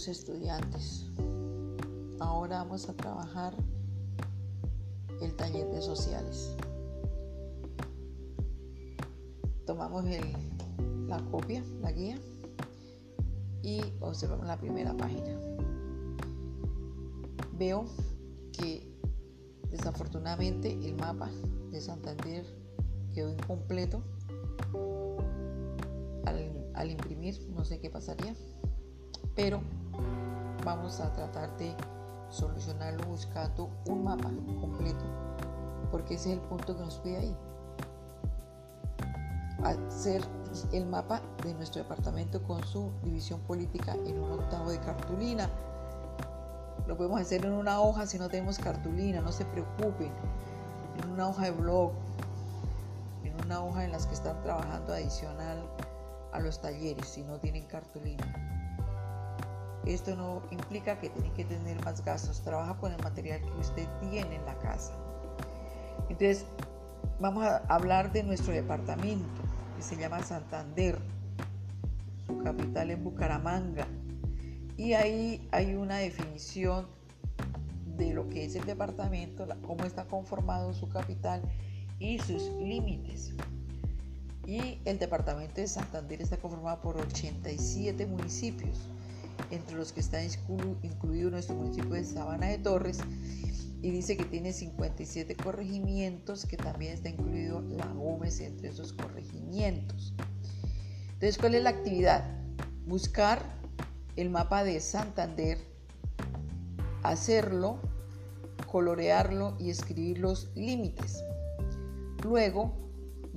queridos estudiantes. Ahora vamos a trabajar el taller de sociales. Tomamos la copia, la guía y observamos la primera página. Veo que desafortunadamente el mapa de Santander quedó incompleto al imprimir, no sé qué pasaría pero vamos a tratar de solucionarlo buscando un mapa completo, porque ese es el punto que nos pide ahí. Hacer el mapa de nuestro departamento con su división política en un octavo de cartulina. Lo podemos hacer en una hoja si no tenemos cartulina, no se preocupen. En una hoja de blog, en una hoja en las que están trabajando adicional a los talleres si no tienen cartulina. Esto no implica que tiene que tener más gastos, trabaja con el material que usted tiene en la casa. Entonces, vamos a hablar de nuestro departamento, que se llama Santander, su capital en Bucaramanga. Y ahí hay una definición de lo que es el departamento, cómo está conformado su capital y sus límites. Y el departamento de Santander está conformado por 87 municipios entre los que está incluido nuestro municipio de Sabana de Torres, y dice que tiene 57 corregimientos, que también está incluido La Gómez entre esos corregimientos. Entonces, ¿cuál es la actividad? Buscar el mapa de Santander, hacerlo, colorearlo y escribir los límites. Luego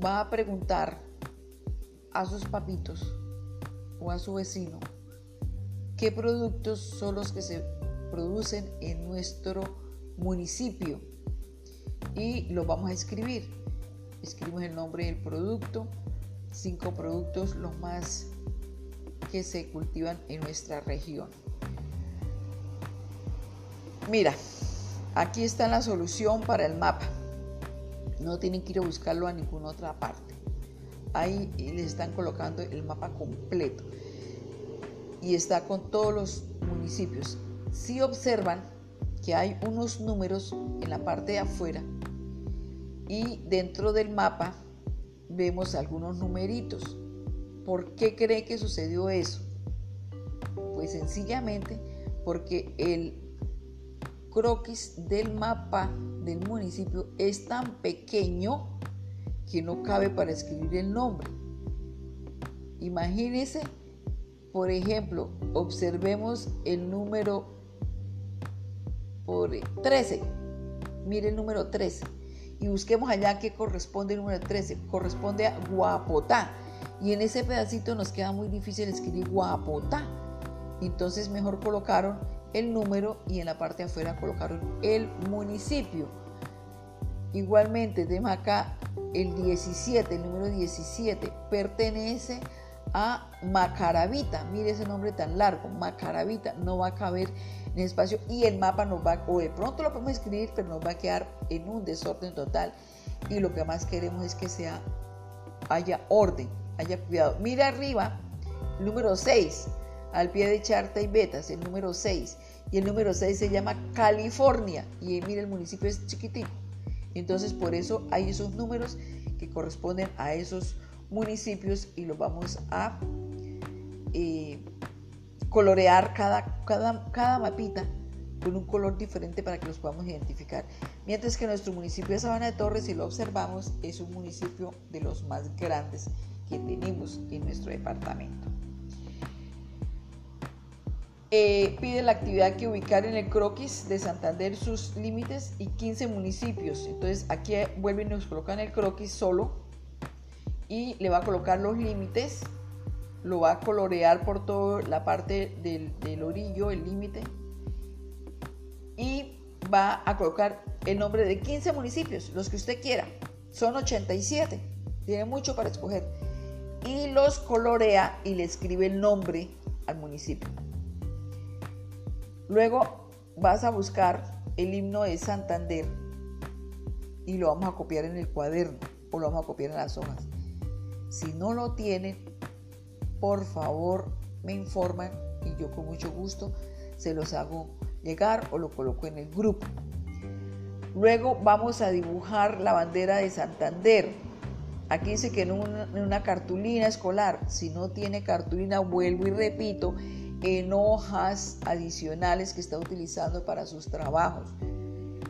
va a preguntar a sus papitos o a su vecino qué productos son los que se producen en nuestro municipio y lo vamos a escribir. Escribimos el nombre del producto, cinco productos los más que se cultivan en nuestra región. Mira, aquí está la solución para el mapa. No tienen que ir a buscarlo a ninguna otra parte. Ahí les están colocando el mapa completo y está con todos los municipios. Si observan que hay unos números en la parte de afuera y dentro del mapa vemos algunos numeritos. ¿Por qué cree que sucedió eso? Pues sencillamente porque el croquis del mapa del municipio es tan pequeño que no cabe para escribir el nombre. Imagínense por ejemplo, observemos el número por 13. Mire el número 13. Y busquemos allá qué corresponde el número 13. Corresponde a Guapotá. Y en ese pedacito nos queda muy difícil escribir Guapotá. Entonces mejor colocaron el número y en la parte de afuera colocaron el municipio. Igualmente, tenemos acá el 17, el número 17, pertenece a Macarabita. Mire ese nombre tan largo, Macarabita, no va a caber en espacio y el mapa nos va, o de pronto lo podemos escribir, pero nos va a quedar en un desorden total. Y lo que más queremos es que sea, haya orden, haya cuidado. Mira arriba, número 6, al pie de Charta y Betas, el número 6. Y el número 6 se llama California. Y mira, el municipio es chiquitito. Entonces, por eso hay esos números que corresponden a esos municipios y los vamos a eh, colorear cada, cada, cada mapita con un color diferente para que los podamos identificar. Mientras que nuestro municipio de Sabana de Torres, si lo observamos, es un municipio de los más grandes que tenemos en nuestro departamento. Eh, pide la actividad que ubicar en el croquis de Santander sus límites y 15 municipios. Entonces aquí vuelven y nos colocan el croquis solo y le va a colocar los límites, lo va a colorear por toda la parte del, orillo, el límite, y va a colocar el nombre de 15 municipios, los que usted quiera. Son 87, tiene mucho para escoger. Y los colorea y le escribe el nombre al municipio. Luego vas a buscar el himno de Santander y lo vamos a copiar en el cuaderno o lo vamos a copiar en las hojas. Si no lo tienen, por favor me informan y yo con mucho gusto se los hago llegar o lo coloco en el grupo. Luego vamos a dibujar la bandera de Santander. Aquí dice que en una, cartulina escolar, si no tiene cartulina, vuelvo y repito, en hojas adicionales que está utilizando para sus trabajos.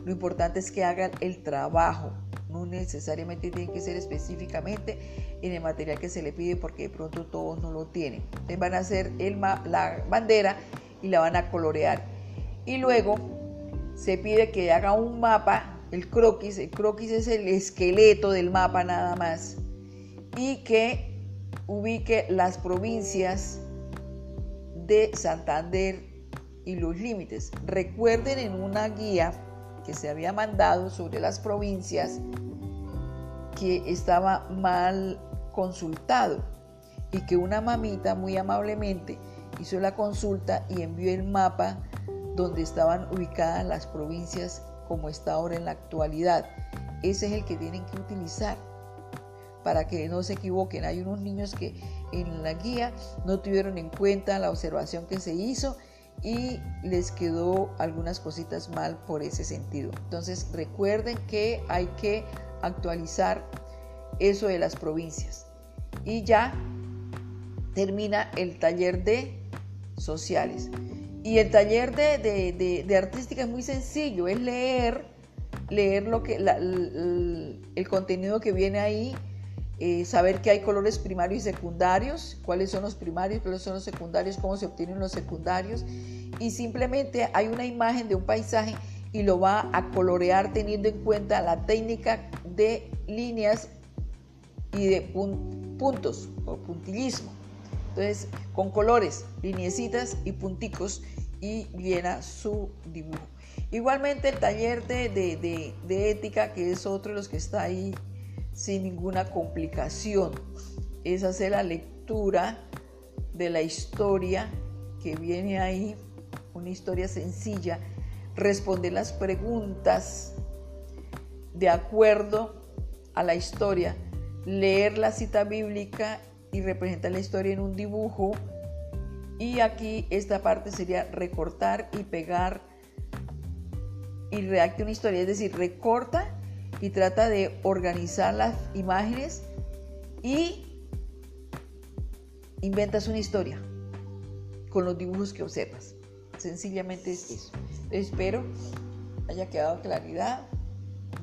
Lo importante es que hagan el trabajo, no necesariamente tiene que ser específicamente en el material que se le pide porque de pronto todos no lo tienen. Van a hacer el la bandera y la van a colorear. Y luego se pide que haga un mapa, el croquis, el croquis es el esqueleto del mapa nada más, y que ubique las provincias de Santander y los límites. Recuerden en una guía que se había mandado sobre las provincias que estaba mal consultado y que una mamita muy amablemente hizo la consulta y envió el mapa donde estaban ubicadas las provincias como está ahora en la actualidad. Ese es el que tienen que utilizar para que no se equivoquen. Hay unos niños que en la guía no tuvieron en cuenta la observación que se hizo y les quedó algunas cositas mal por ese sentido. Entonces recuerden que hay que actualizar eso de las provincias. Y ya termina el taller de sociales. Y el taller de, artística es muy sencillo, es leer, leer lo que, el, contenido que viene ahí, eh, saber que hay colores primarios y secundarios, cuáles son los primarios, cuáles son los secundarios, cómo se obtienen los secundarios. Y simplemente hay una imagen de un paisaje y lo va a colorear teniendo en cuenta la técnica de líneas y de puntos o puntillismo. Entonces, con colores, lineecitas y punticos y llena su dibujo. Igualmente el taller de, de, ética, que es otro de los que está ahí sin ninguna complicación, es hacer la lectura de la historia que viene ahí, una historia sencilla, responder las preguntas de acuerdo a la historia, leer la cita bíblica y representa la historia en un dibujo. Y aquí esta parte sería recortar y pegar y redacte una historia. Es decir, recorta y trata de organizar las imágenes y inventas una historia con los dibujos que observas. Sencillamente es eso. Espero haya quedado claridad,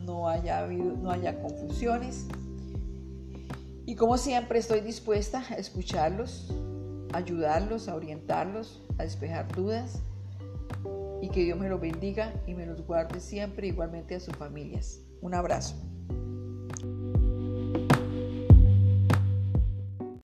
no haya no haya confusiones. Y como siempre estoy dispuesta a escucharlos, ayudarlos, a orientarlos, a despejar dudas y que Dios me los bendiga y me los guarde siempre igualmente a sus familias. Un abrazo.